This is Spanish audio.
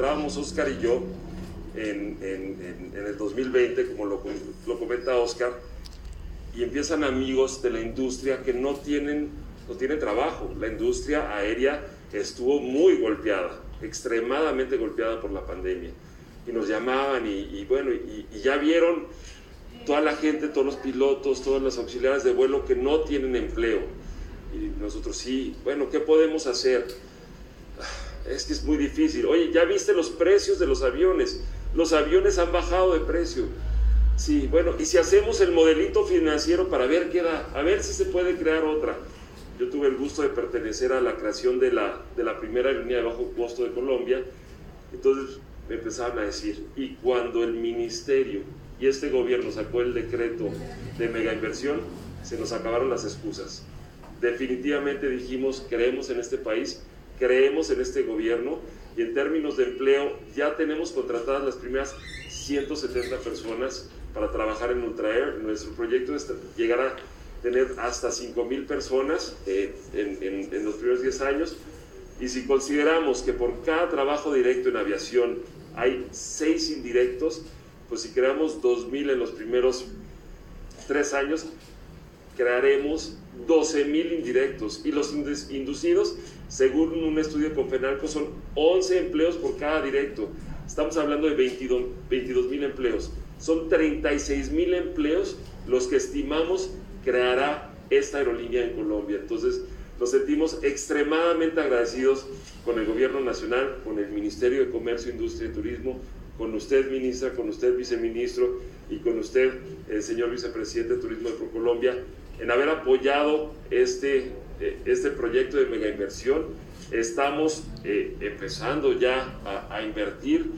encontrábamos Oscar y yo en, en, en el 2020, como lo, lo comenta Oscar, y empiezan amigos de la industria que no tienen, no tienen trabajo. La industria aérea estuvo muy golpeada, extremadamente golpeada por la pandemia. Y nos llamaban y, bueno, y, y, ya vieron toda la gente, todos los pilotos, todas las auxiliares de vuelo que no tienen empleo. Y nosotros sí, bueno, ¿qué podemos hacer? Es que es muy difícil. Oye, ¿ya viste los precios de los aviones? Los aviones han bajado de precio Sí, bueno, y si hacemos el modelito financiero para ver qué da, a ver si se puede crear otra. Yo tuve el gusto de pertenecer a la creación de la, de la primera línea de bajo costo de Colombia, entonces me empezaban a decir, y cuando el ministerio y este gobierno sacó el decreto de mega inversión, se nos acabaron las excusas. Definitivamente dijimos, creemos en este país, creemos en este gobierno y en términos de empleo ya tenemos contratadas las primeras 170 personas para trabajar en Ultraer. Nuestro proyecto es llegar a tener hasta 5.000 personas eh, en, en, los primeros 10 años. Y si consideramos que por cada trabajo directo en aviación hay 6 indirectos, pues si creamos 2.000 en los primeros 3 años, crearemos 12.000 indirectos. Y los inducidos, según un estudio con FENALCO, son 11 empleos por cada directo. Estamos hablando de 22 mil empleos. Son 36 mil empleos los que estimamos creará esta aerolínea en Colombia. Entonces, nos sentimos extremadamente agradecidos con el Gobierno Nacional, con el Ministerio de Comercio, Industria y Turismo, con usted, ministra, con usted, viceministro, y con usted, el señor vicepresidente de Turismo de ProColombia, en haber apoyado este, eh, este proyecto de mega inversión. Estamos eh, empezando ya a, a invertir.